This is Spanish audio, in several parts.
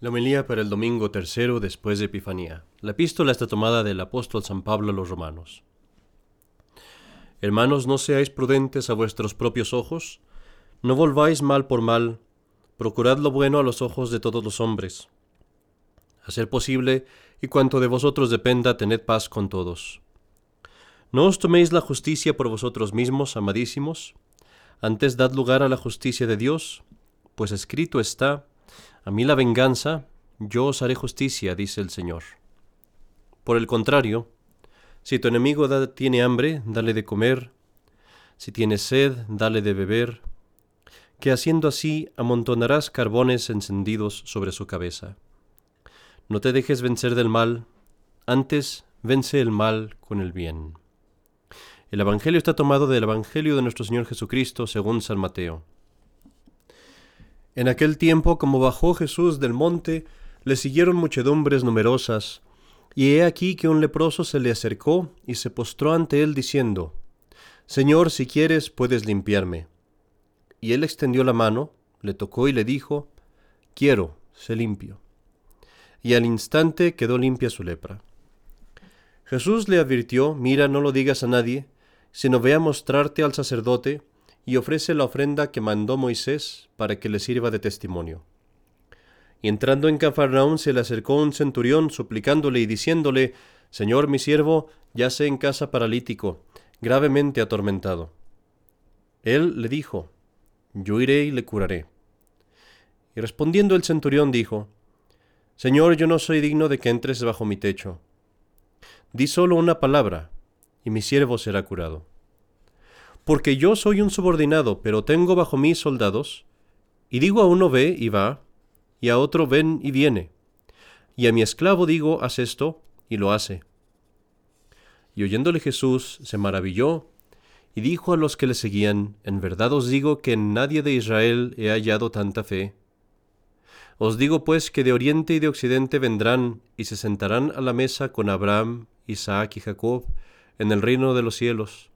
La homilía para el domingo tercero después de Epifanía. La epístola está tomada del apóstol San Pablo a los romanos. Hermanos, no seáis prudentes a vuestros propios ojos, no volváis mal por mal, procurad lo bueno a los ojos de todos los hombres. A ser posible, y cuanto de vosotros dependa, tened paz con todos. No os toméis la justicia por vosotros mismos, amadísimos, antes dad lugar a la justicia de Dios, pues escrito está, a mí la venganza, yo os haré justicia, dice el Señor. Por el contrario, si tu enemigo tiene hambre, dale de comer, si tiene sed, dale de beber, que haciendo así amontonarás carbones encendidos sobre su cabeza. No te dejes vencer del mal, antes vence el mal con el bien. El Evangelio está tomado del Evangelio de nuestro Señor Jesucristo según San Mateo. En aquel tiempo, como bajó Jesús del monte, le siguieron muchedumbres numerosas, y he aquí que un leproso se le acercó y se postró ante él diciendo, Señor, si quieres, puedes limpiarme. Y él extendió la mano, le tocó y le dijo, Quiero, sé limpio. Y al instante quedó limpia su lepra. Jesús le advirtió, Mira, no lo digas a nadie, sino ve a mostrarte al sacerdote, y ofrece la ofrenda que mandó Moisés para que le sirva de testimonio. Y entrando en Cafarnaún se le acercó un centurión suplicándole y diciéndole, Señor mi siervo, yace en casa paralítico, gravemente atormentado. Él le dijo, Yo iré y le curaré. Y respondiendo el centurión dijo, Señor, yo no soy digno de que entres bajo mi techo. Di solo una palabra, y mi siervo será curado porque yo soy un subordinado, pero tengo bajo mí soldados, y digo a uno ve y va, y a otro ven y viene, y a mi esclavo digo haz esto, y lo hace. Y oyéndole Jesús se maravilló, y dijo a los que le seguían, En verdad os digo que en nadie de Israel he hallado tanta fe. Os digo pues que de oriente y de occidente vendrán y se sentarán a la mesa con Abraham, Isaac y Jacob en el reino de los cielos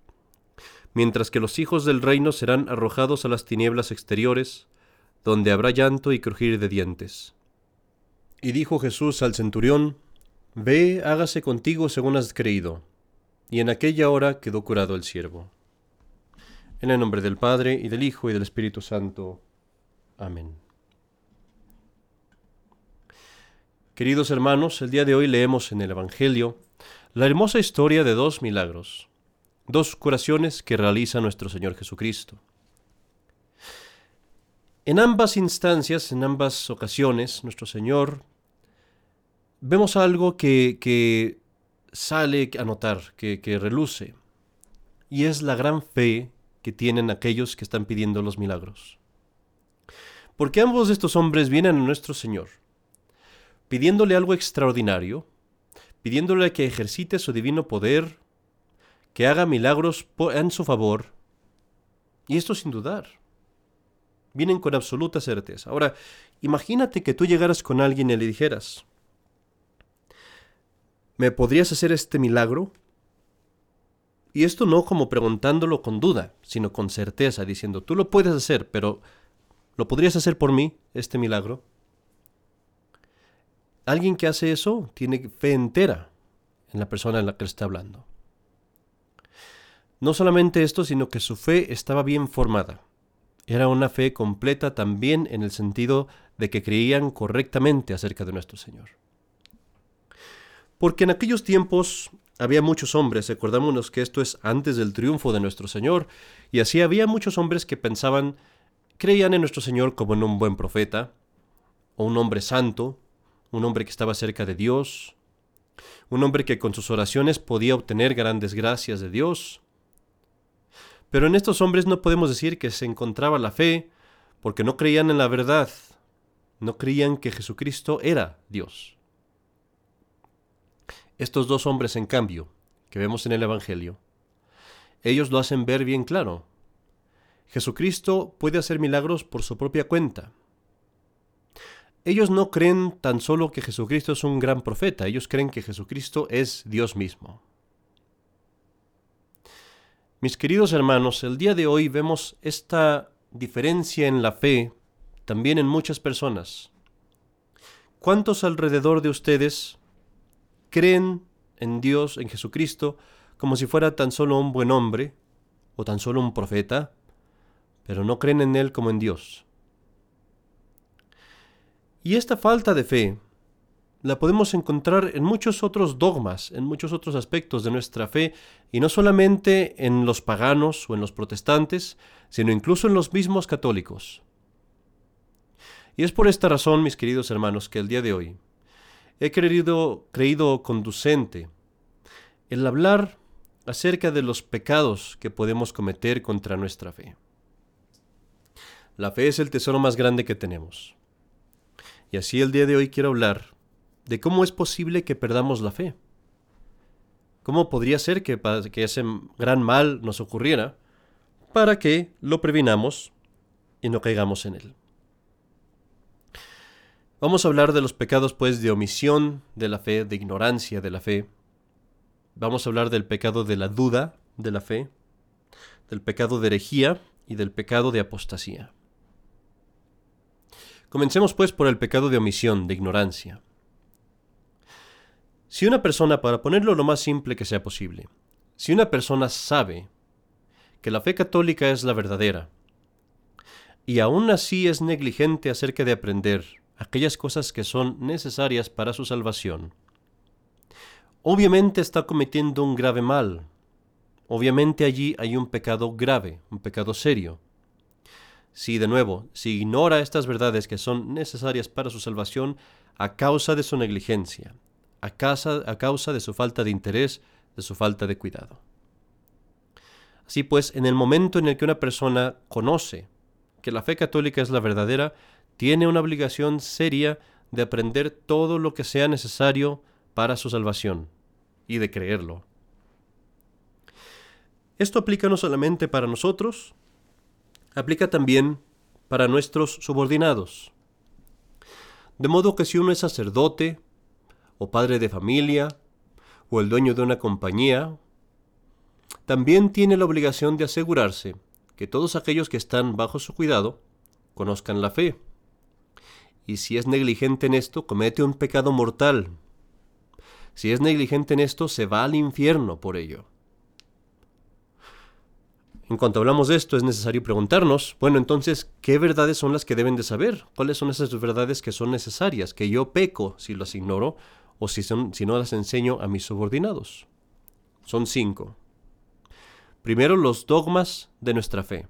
mientras que los hijos del reino serán arrojados a las tinieblas exteriores, donde habrá llanto y crujir de dientes. Y dijo Jesús al centurión, Ve, hágase contigo según has creído. Y en aquella hora quedó curado el siervo. En el nombre del Padre, y del Hijo, y del Espíritu Santo. Amén. Queridos hermanos, el día de hoy leemos en el Evangelio la hermosa historia de dos milagros dos curaciones que realiza nuestro Señor Jesucristo. En ambas instancias, en ambas ocasiones, nuestro Señor, vemos algo que, sale a notar, que, que reluce, y es la gran fe que tienen aquellos que están pidiendo los milagros. Porque ambos de estos hombres vienen a nuestro Señor, pidiéndole algo extraordinario, pidiéndole que ejercite su divino poder que haga milagros en su favor. Y esto sin dudar. Vienen con absoluta certeza. Ahora, imagínate que tú llegaras con alguien y le dijeras, ¿me podrías hacer este milagro? Y esto no como preguntándolo con duda, sino con certeza, diciendo, tú lo puedes hacer, pero ¿lo podrías hacer por mí, este milagro? Alguien que hace eso tiene fe entera en la persona en la que está hablando. No solamente esto, sino que su fe estaba bien formada. Era una fe completa también en el sentido de que creían correctamente acerca de nuestro Señor. Porque en aquellos tiempos había muchos hombres, recordámonos que esto es antes del triunfo de nuestro Señor, y así había muchos hombres que pensaban, creían en nuestro Señor como en un buen profeta, o un hombre santo, un hombre que estaba cerca de Dios, un hombre que con sus oraciones podía obtener grandes gracias de Dios, pero en estos hombres no podemos decir que se encontraba la fe, porque no creían en la verdad, no creían que Jesucristo era Dios. Estos dos hombres, en cambio, que vemos en el Evangelio, ellos lo hacen ver bien claro. Jesucristo puede hacer milagros por su propia cuenta. Ellos no creen tan solo que Jesucristo es un gran profeta, ellos creen que Jesucristo es Dios mismo. Mis queridos hermanos, el día de hoy vemos esta diferencia en la fe también en muchas personas. ¿cuántos alrededor de ustedes creen en Dios, en Jesucristo, como si fuera tan solo un buen hombre o tan solo un profeta, pero no creen en Él como en Dios? Y esta falta de fe la podemos encontrar en muchos otros dogmas, en muchos otros aspectos de nuestra fe, y no solamente en los paganos o en los protestantes, sino incluso en los mismos católicos. Y es por esta razón, mis queridos hermanos, que el día de hoy he creído, creído conducente el hablar acerca de los pecados que podemos cometer contra nuestra fe. La fe es el tesoro más grande que tenemos. Y así el día de hoy quiero hablar de cómo es posible que perdamos la fe. ¿Cómo podría ser que, que ese gran mal nos ocurriera para que lo previnamos y no caigamos en él? Vamos a hablar de los pecados pues de omisión de la fe, de ignorancia de la fe. Vamos a hablar del pecado de la duda de la fe, del pecado de herejía y del pecado de apostasía. Comencemos pues por el pecado de omisión, de ignorancia. Si una persona, para ponerlo lo más simple que sea posible, si una persona sabe que la fe católica es la verdadera, y aún así es negligente acerca de aprender aquellas cosas que son necesarias para su salvación, obviamente está cometiendo un grave mal. Obviamente allí hay un pecado grave, un pecado serio. Si de nuevo, si ignora estas verdades que son necesarias para su salvación a causa de su negligencia, a causa, a causa de su falta de interés, de su falta de cuidado. Así pues, en el momento en el que una persona conoce que la fe católica es la verdadera, tiene una obligación seria de aprender todo lo que sea necesario para su salvación y de creerlo. Esto aplica no solamente para nosotros, aplica también para nuestros subordinados. De modo que si uno es sacerdote, o padre de familia, o el dueño de una compañía, también tiene la obligación de asegurarse que todos aquellos que están bajo su cuidado conozcan la fe. Y si es negligente en esto, comete un pecado mortal. Si es negligente en esto, se va al infierno por ello. En cuanto hablamos de esto, es necesario preguntarnos, bueno, entonces, ¿qué verdades son las que deben de saber? ¿Cuáles son esas verdades que son necesarias, que yo peco si las ignoro o si, son, si no las enseño a mis subordinados. Son cinco. Primero, los dogmas de nuestra fe.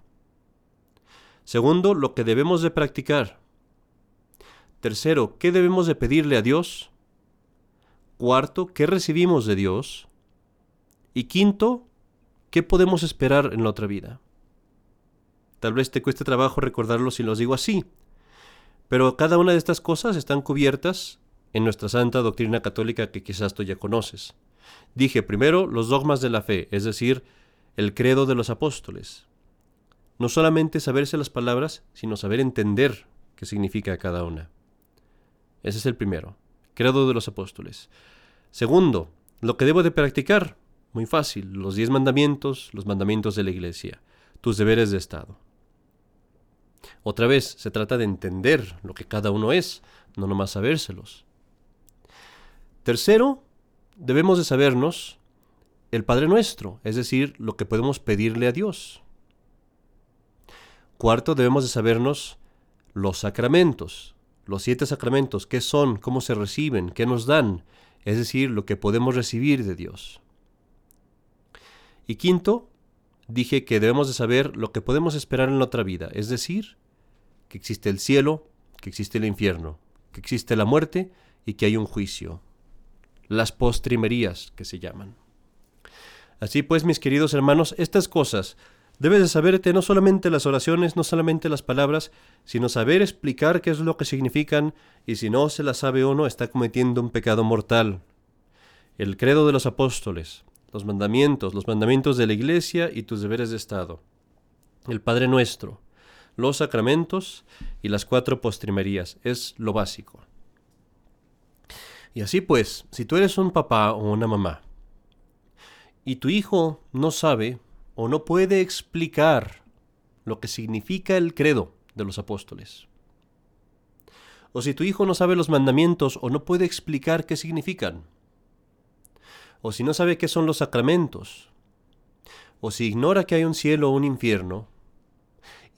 Segundo, lo que debemos de practicar. Tercero, ¿qué debemos de pedirle a Dios? Cuarto, ¿qué recibimos de Dios? Y quinto, ¿qué podemos esperar en la otra vida? Tal vez te cueste trabajo recordarlo si los digo así, pero cada una de estas cosas están cubiertas en nuestra santa doctrina católica que quizás tú ya conoces. Dije primero los dogmas de la fe, es decir, el credo de los apóstoles. No solamente saberse las palabras, sino saber entender qué significa cada una. Ese es el primero, credo de los apóstoles. Segundo, lo que debo de practicar. Muy fácil, los diez mandamientos, los mandamientos de la iglesia, tus deberes de Estado. Otra vez, se trata de entender lo que cada uno es, no nomás sabérselos. Tercero, debemos de sabernos el Padre Nuestro, es decir, lo que podemos pedirle a Dios. Cuarto, debemos de sabernos los sacramentos, los siete sacramentos, qué son, cómo se reciben, qué nos dan, es decir, lo que podemos recibir de Dios. Y quinto, dije que debemos de saber lo que podemos esperar en la otra vida, es decir, que existe el cielo, que existe el infierno, que existe la muerte y que hay un juicio, las postrimerías que se llaman. Así pues, mis queridos hermanos, estas cosas debes de saberte no solamente las oraciones, no solamente las palabras, sino saber explicar qué es lo que significan, y si no se las sabe uno, está cometiendo un pecado mortal. El credo de los apóstoles, los mandamientos, los mandamientos de la Iglesia y tus deberes de Estado. El Padre Nuestro, los sacramentos y las cuatro postrimerías, es lo básico. Y así pues, si tú eres un papá o una mamá, y tu hijo no sabe o no puede explicar lo que significa el credo de los apóstoles, o si tu hijo no sabe los mandamientos o no puede explicar qué significan, o si no sabe qué son los sacramentos, o si ignora que hay un cielo o un infierno,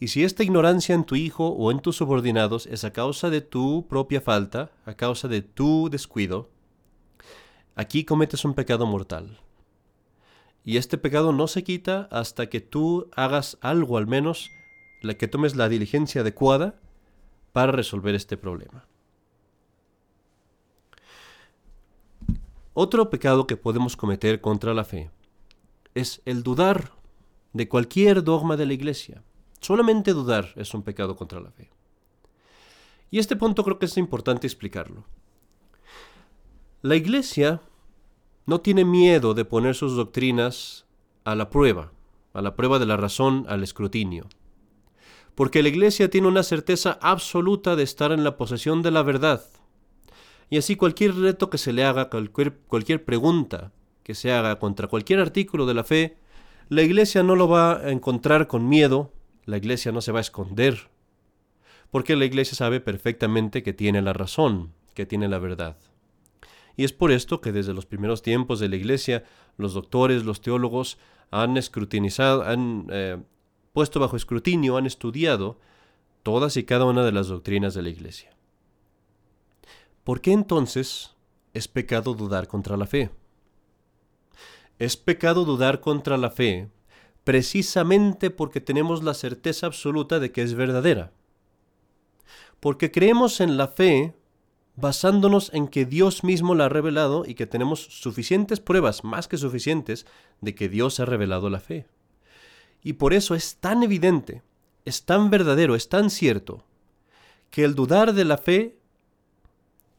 y si esta ignorancia en tu hijo o en tus subordinados es a causa de tu propia falta, a causa de tu descuido, aquí cometes un pecado mortal. Y este pecado no se quita hasta que tú hagas algo al menos, la que tomes la diligencia adecuada para resolver este problema. Otro pecado que podemos cometer contra la fe es el dudar de cualquier dogma de la Iglesia. Solamente dudar es un pecado contra la fe. Y este punto creo que es importante explicarlo. La Iglesia no tiene miedo de poner sus doctrinas a la prueba, a la prueba de la razón, al escrutinio. Porque la Iglesia tiene una certeza absoluta de estar en la posesión de la verdad y así cualquier reto que se le haga, cualquier, cualquier pregunta que se haga contra cualquier artículo de la fe, la iglesia no lo va a encontrar con miedo, la iglesia no se va a esconder, porque la iglesia sabe perfectamente que tiene la razón, que tiene la verdad. Y es por esto que desde los primeros tiempos de la iglesia, los doctores, los teólogos han escrutinizado, han eh, puesto bajo escrutinio, han estudiado todas y cada una de las doctrinas de la iglesia. ¿Por qué entonces es pecado dudar contra la fe? Es pecado dudar contra la fe precisamente porque tenemos la certeza absoluta de que es verdadera. Porque creemos en la fe basándonos en que Dios mismo la ha revelado y que tenemos suficientes pruebas, más que suficientes, de que Dios ha revelado la fe. Y por eso es tan evidente, es tan verdadero, es tan cierto, que el dudar de la fe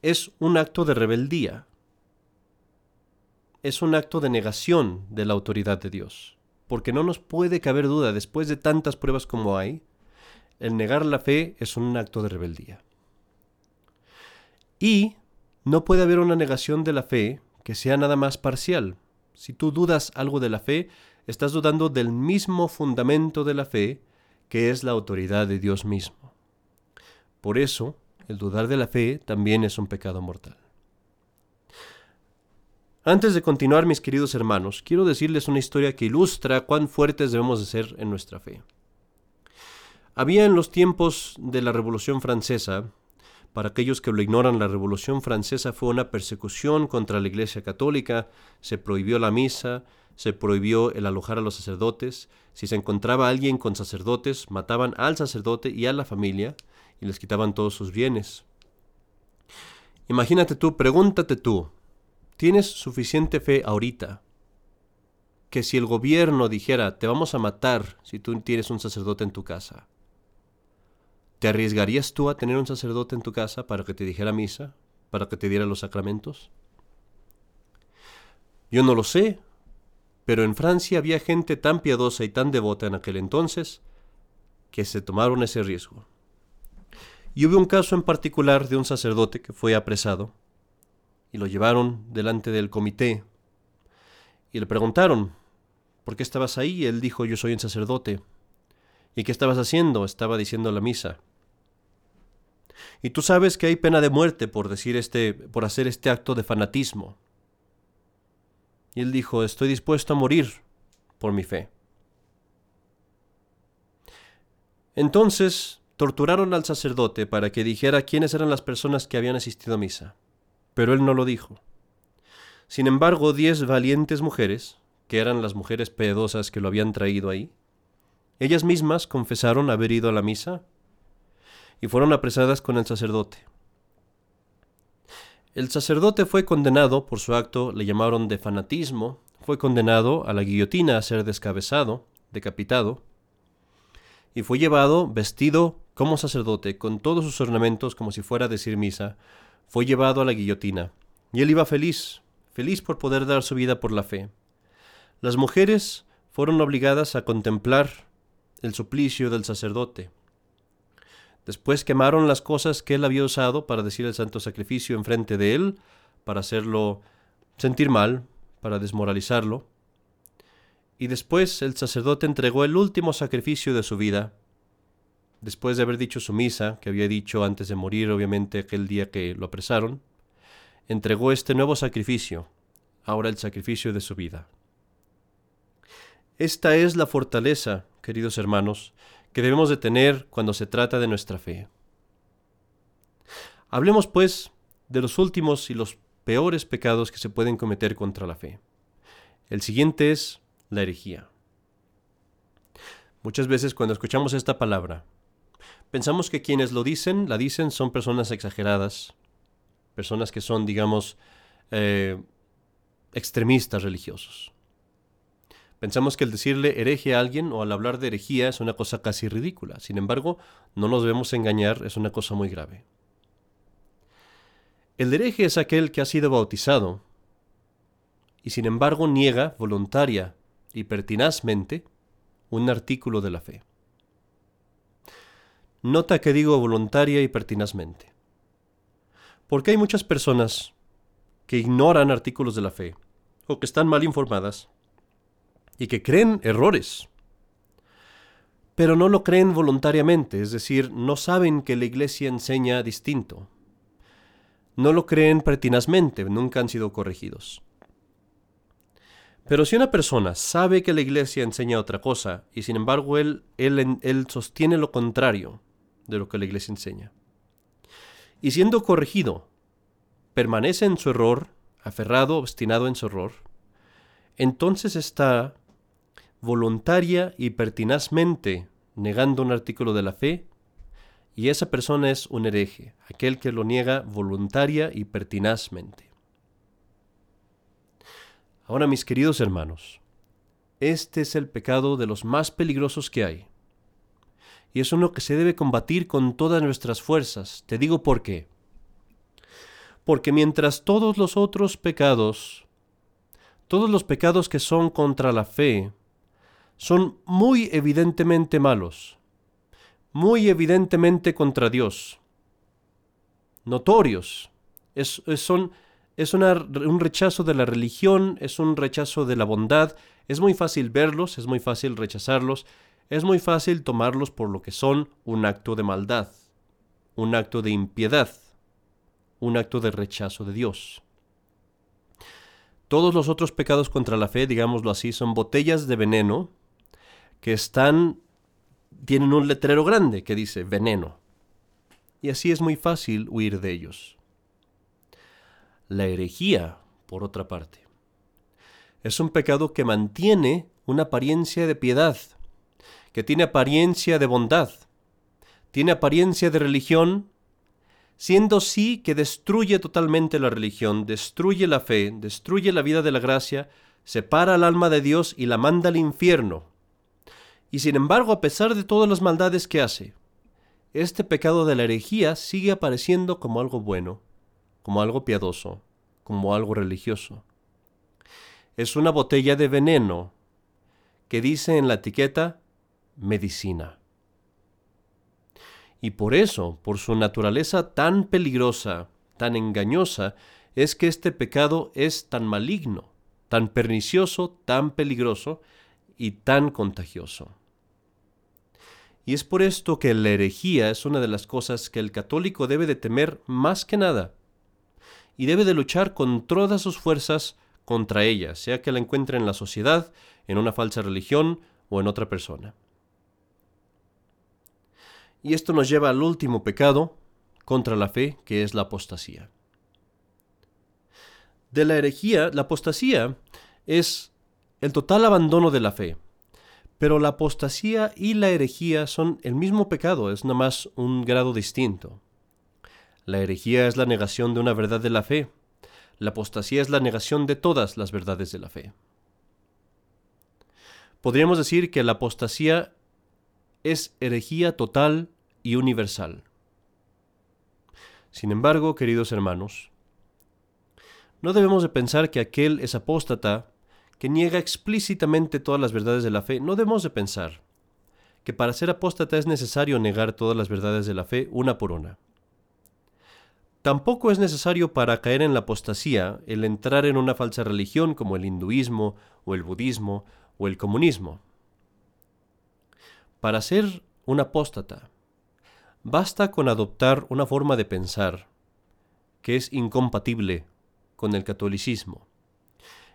es un acto de rebeldía. Es un acto de negación de la autoridad de Dios. Porque no nos puede caber duda, después de tantas pruebas como hay, el negar la fe es un acto de rebeldía. Y no puede haber una negación de la fe que sea nada más parcial. Si tú dudas algo de la fe, estás dudando del mismo fundamento de la fe, que es la autoridad de Dios mismo. Por eso, el dudar de la fe también es un pecado mortal. Antes de continuar, mis queridos hermanos, quiero decirles una historia que ilustra cuán fuertes debemos de ser en nuestra fe. Había en los tiempos de la Revolución Francesa, para aquellos que lo ignoran, la Revolución Francesa fue una persecución contra la Iglesia Católica, se prohibió la misa, se prohibió el alojar a los sacerdotes, si se encontraba alguien con sacerdotes, mataban al sacerdote y a la familia, y les quitaban todos sus bienes. Imagínate tú, pregúntate tú, ¿tienes suficiente fe ahorita que si el gobierno dijera te vamos a matar si tú tienes un sacerdote en tu casa? ¿Te arriesgarías tú a tener un sacerdote en tu casa para que te dijera misa, para que te diera los sacramentos? Yo no lo sé, pero en Francia había gente tan piadosa y tan devota en aquel entonces que se tomaron ese riesgo. Y hubo un caso en particular de un sacerdote que fue apresado y lo llevaron delante del comité y le preguntaron, ¿por qué estabas ahí? Él dijo, yo soy un sacerdote. ¿Y qué estabas haciendo? Estaba diciendo la misa. Y tú sabes que hay pena de muerte por decir este, por hacer este acto de fanatismo. Y él dijo, estoy dispuesto a morir por mi fe. Entonces torturaron al sacerdote para que dijera quiénes eran las personas que habían asistido a misa, pero él no lo dijo. Sin embargo, diez valientes mujeres, que eran las mujeres piadosas que lo habían traído ahí, ellas mismas confesaron haber ido a la misa y fueron apresadas con el sacerdote. El sacerdote fue condenado por su acto, le llamaron de fanatismo, fue condenado a la guillotina a ser descabezado, decapitado, y fue llevado vestido como sacerdote, con todos sus ornamentos como si fuera a decir misa, fue llevado a la guillotina, y él iba feliz, feliz por poder dar su vida por la fe. Las mujeres fueron obligadas a contemplar el suplicio del sacerdote. Después quemaron las cosas que él había usado para decir el santo sacrificio enfrente de él, para hacerlo sentir mal, para desmoralizarlo. Y después el sacerdote entregó el último sacrificio de su vida, después de haber dicho su misa, que había dicho antes de morir, obviamente, aquel día que lo apresaron, entregó este nuevo sacrificio, ahora el sacrificio de su vida. Esta es la fortaleza, queridos hermanos, que debemos de tener cuando se trata de nuestra fe. Hablemos, pues, de los últimos y los peores pecados que se pueden cometer contra la fe. El siguiente es la herejía. Muchas veces cuando escuchamos esta palabra, pensamos que quienes lo dicen, la dicen, son personas exageradas, personas que son, digamos, eh, extremistas religiosos. Pensamos que el decirle hereje a alguien o al hablar de herejía es una cosa casi ridícula. Sin embargo, no nos debemos engañar, es una cosa muy grave. El hereje es aquel que ha sido bautizado y sin embargo niega voluntaria y pertinazmente un artículo de la fe. Nota que digo voluntaria y pertinazmente. Porque hay muchas personas que ignoran artículos de la fe o que están mal informadas y que creen errores, pero no lo creen voluntariamente, es decir, no saben que la iglesia enseña distinto. No lo creen pertinazmente, nunca han sido corregidos. Pero si una persona sabe que la iglesia enseña otra cosa y sin embargo él, él, él sostiene lo contrario de lo que la iglesia enseña, y siendo corregido, permanece en su error, aferrado, obstinado en su error, entonces está voluntaria y pertinazmente negando un artículo de la fe, y esa persona es un hereje, aquel que lo niega voluntaria y pertinazmente. Ahora, mis queridos hermanos, este es el pecado de los más peligrosos que hay. Y es uno que se debe combatir con todas nuestras fuerzas. Te digo por qué. Porque mientras todos los otros pecados, todos los pecados que son contra la fe, son muy evidentemente malos, muy evidentemente contra Dios, notorios, es, son es un rechazo de la religión, es un rechazo de la bondad, es muy fácil verlos, es muy fácil rechazarlos, es muy fácil tomarlos por lo que son un acto de maldad, un acto de impiedad, un acto de rechazo de Dios. Todos los otros pecados contra la fe, digámoslo así, son botellas de veneno que están tienen un letrero grande que dice veneno. Y así es muy fácil huir de ellos. La herejía, por otra parte, es un pecado que mantiene una apariencia de piedad, que tiene apariencia de bondad, tiene apariencia de religión, siendo sí que destruye totalmente la religión, destruye la fe, destruye la vida de la gracia, separa al alma de Dios y la manda al infierno. Y sin embargo, a pesar de todas las maldades que hace, este pecado de la herejía sigue apareciendo como algo bueno, como algo piadoso, como algo religioso. Es una botella de veneno que dice en la etiqueta medicina. Y por eso, por su naturaleza tan peligrosa, tan engañosa, es que este pecado es tan maligno, tan pernicioso, tan peligroso y tan contagioso. Y es por esto que la herejía es una de las cosas que el católico debe de temer más que nada, y debe de luchar con todas sus fuerzas contra ella, sea que la encuentre en la sociedad, en una falsa religión o en otra persona. Y esto nos lleva al último pecado contra la fe, que es la apostasía. De la herejía, la apostasía es el total abandono de la fe. Pero la apostasía y la herejía son el mismo pecado, es nada más un grado distinto. La herejía es la negación de una verdad de la fe. La apostasía es la negación de todas las verdades de la fe. Podríamos decir que la apostasía es herejía total y universal. Sin embargo, queridos hermanos, no debemos de pensar que aquel es apóstata que niega explícitamente todas las verdades de la fe. No debemos de pensar que para ser apóstata es necesario negar todas las verdades de la fe una por una. Tampoco es necesario para caer en la apostasía el entrar en una falsa religión como el hinduismo o el budismo o el comunismo. Para ser un apóstata, basta con adoptar una forma de pensar que es incompatible con el catolicismo.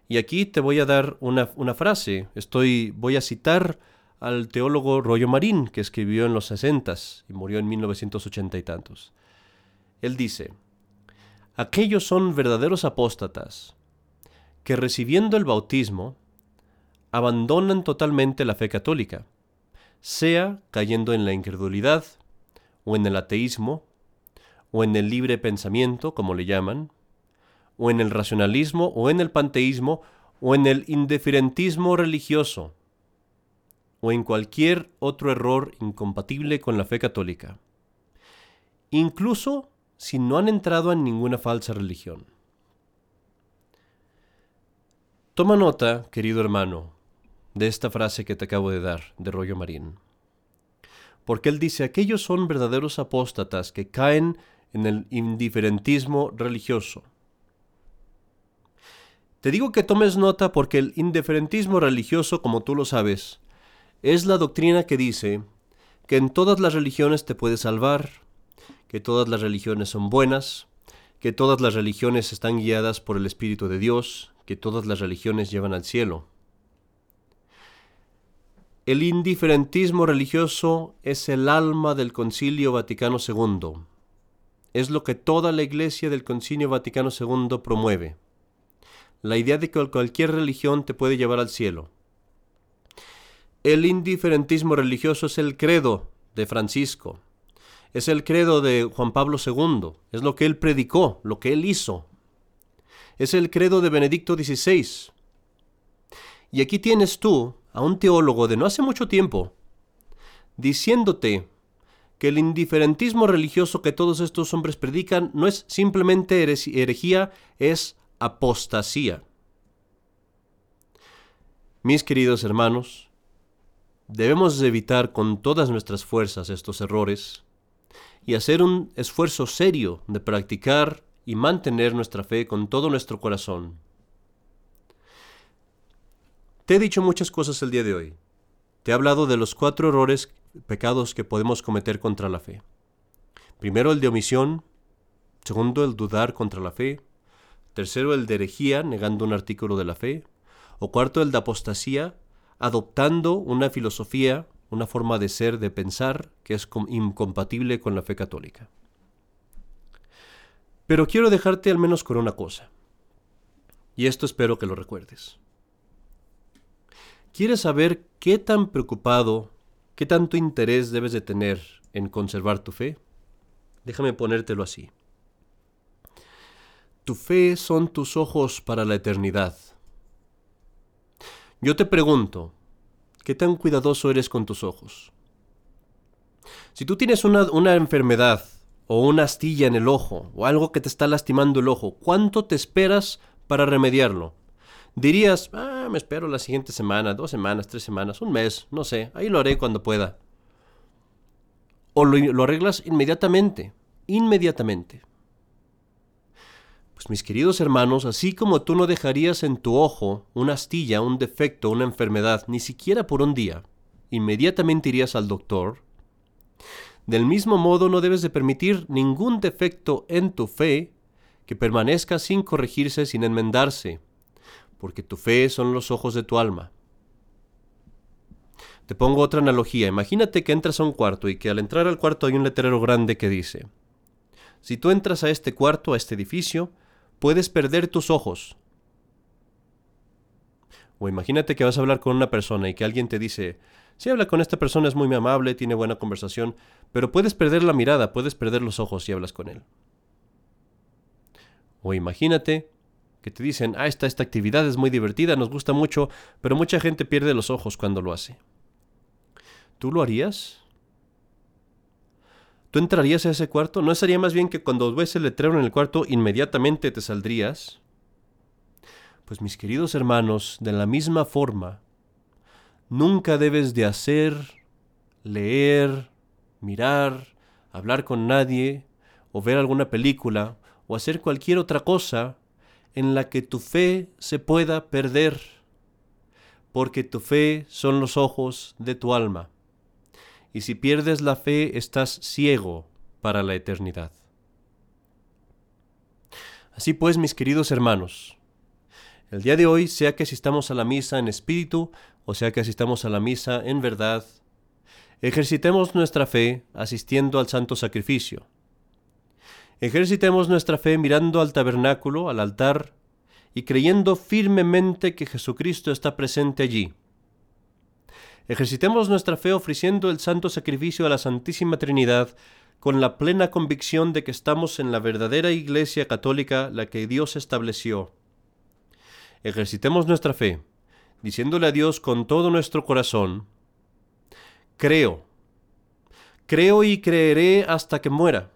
Y aquí te voy a dar una, frase. Estoy, voy a citar al teólogo Rollo Marín, que escribió en los 60 y murió en 1980 y tantos. Él dice, aquellos son verdaderos apóstatas que recibiendo el bautismo abandonan totalmente la fe católica, sea cayendo en la incredulidad, o en el ateísmo, o en el libre pensamiento, como le llaman, o en el racionalismo, o en el panteísmo, o en el indiferentismo religioso, o en cualquier otro error incompatible con la fe católica, incluso si no han entrado en ninguna falsa religión. Toma nota, querido hermano, de esta frase que te acabo de dar, de Rollo Marín. Porque él dice, aquellos son verdaderos apóstatas que caen en el indiferentismo religioso. Te digo que tomes nota porque el indiferentismo religioso, como tú lo sabes, es la doctrina que dice que en todas las religiones te puedes salvar, que todas las religiones son buenas, que todas las religiones están guiadas por el Espíritu de Dios, que todas las religiones llevan al cielo. El indiferentismo religioso es el alma del Concilio Vaticano II. Es lo que toda la Iglesia del Concilio Vaticano II promueve. La idea de que cualquier religión te puede llevar al cielo. El indiferentismo religioso es el credo de Francisco. Es el credo de Juan Pablo II. Es lo que él predicó, lo que él hizo es el credo de Benedicto XVI. Y aquí tienes tú a un teólogo de no hace mucho tiempo diciéndote que el indiferentismo religioso que todos estos hombres predican no es simplemente herejía, es apostasía. Mis queridos hermanos, debemos evitar con todas nuestras fuerzas estos errores y hacer un esfuerzo serio de practicar y mantener nuestra fe con todo nuestro corazón. Te he dicho muchas cosas el día de hoy. Te he hablado de los cuatro errores, pecados que podemos cometer contra la fe. Primero el de omisión, segundo el dudar contra la fe, tercero el de herejía, negando un artículo de la fe, o cuarto el de apostasía, adoptando una filosofía, una forma de ser, de pensar, que es incompatible con la fe católica. Pero quiero dejarte al menos con una cosa. Y esto espero que lo recuerdes. ¿Quieres saber qué tan preocupado, qué tanto interés debes de tener en conservar tu fe? Déjame ponértelo así. Tu fe son tus ojos para la eternidad. Yo te pregunto, ¿qué tan cuidadoso eres con tus ojos? Si tú tienes una, una enfermedad o una astilla en el ojo, o algo que te está lastimando el ojo, ¿cuánto te esperas para remediarlo? Dirías, ah, me espero la siguiente semana, dos semanas, tres semanas, un mes, no sé, ahí lo haré cuando pueda. O lo, lo arreglas inmediatamente, inmediatamente. Pues mis queridos hermanos, así como tú no dejarías en tu ojo una astilla, un defecto, una enfermedad, ni siquiera por un día, inmediatamente irías al doctor, del mismo modo no debes de permitir ningún defecto en tu fe que permanezca sin corregirse, sin enmendarse, porque tu fe son los ojos de tu alma. Te pongo otra analogía. Imagínate que entras a un cuarto y que al entrar al cuarto hay un letrero grande que dice, si tú entras a este cuarto, a este edificio, puedes perder tus ojos. O imagínate que vas a hablar con una persona y que alguien te dice, si habla con esta persona es muy amable, tiene buena conversación, pero puedes perder la mirada, puedes perder los ojos si hablas con él. O imagínate que te dicen, ah, esta, esta actividad es muy divertida, nos gusta mucho, pero mucha gente pierde los ojos cuando lo hace. ¿Tú lo harías? ¿Tú entrarías a ese cuarto? ¿No sería más bien que cuando ves el letrero en el cuarto inmediatamente te saldrías? Pues mis queridos hermanos, de la misma forma, Nunca debes de hacer, leer, mirar, hablar con nadie, o ver alguna película, o hacer cualquier otra cosa en la que tu fe se pueda perder, porque tu fe son los ojos de tu alma. y si pierdes la fe estás ciego para la eternidad. Así pues, mis queridos hermanos, el día de hoy, sea que asistamos a la misa en espíritu o sea que asistamos a la misa en verdad, ejercitemos nuestra fe asistiendo al santo sacrificio. Ejercitemos nuestra fe mirando al tabernáculo, al altar, y creyendo firmemente que Jesucristo está presente allí. Ejercitemos nuestra fe ofreciendo el santo sacrificio a la Santísima Trinidad con la plena convicción de que estamos en la verdadera Iglesia católica, la que Dios estableció. Ejercitemos nuestra fe, diciéndole a Dios con todo nuestro corazón, creo, creo y creeré hasta que muera.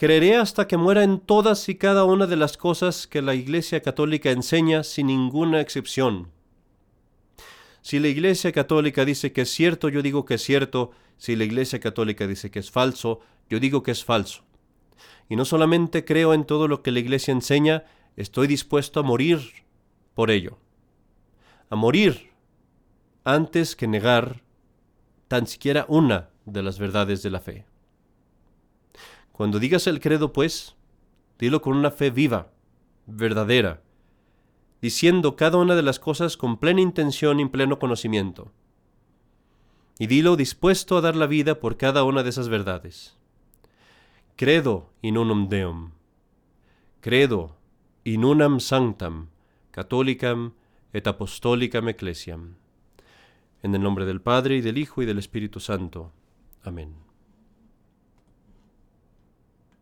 Creeré hasta que muera en todas y cada una de las cosas que la Iglesia Católica enseña sin ninguna excepción. Si la Iglesia Católica dice que es cierto, yo digo que es cierto. Si la Iglesia Católica dice que es falso, yo digo que es falso. Y no solamente creo en todo lo que la Iglesia enseña, estoy dispuesto a morir por ello. A morir antes que negar tan siquiera una de las verdades de la fe. Cuando digas el credo, pues, dilo con una fe viva, verdadera, diciendo cada una de las cosas con plena intención y pleno conocimiento. Y dilo dispuesto a dar la vida por cada una de esas verdades. Credo in unum Deum. Credo in unam sanctam, catholicam et apostolicam ecclesiam. En el nombre del Padre, y del Hijo, y del Espíritu Santo. Amén.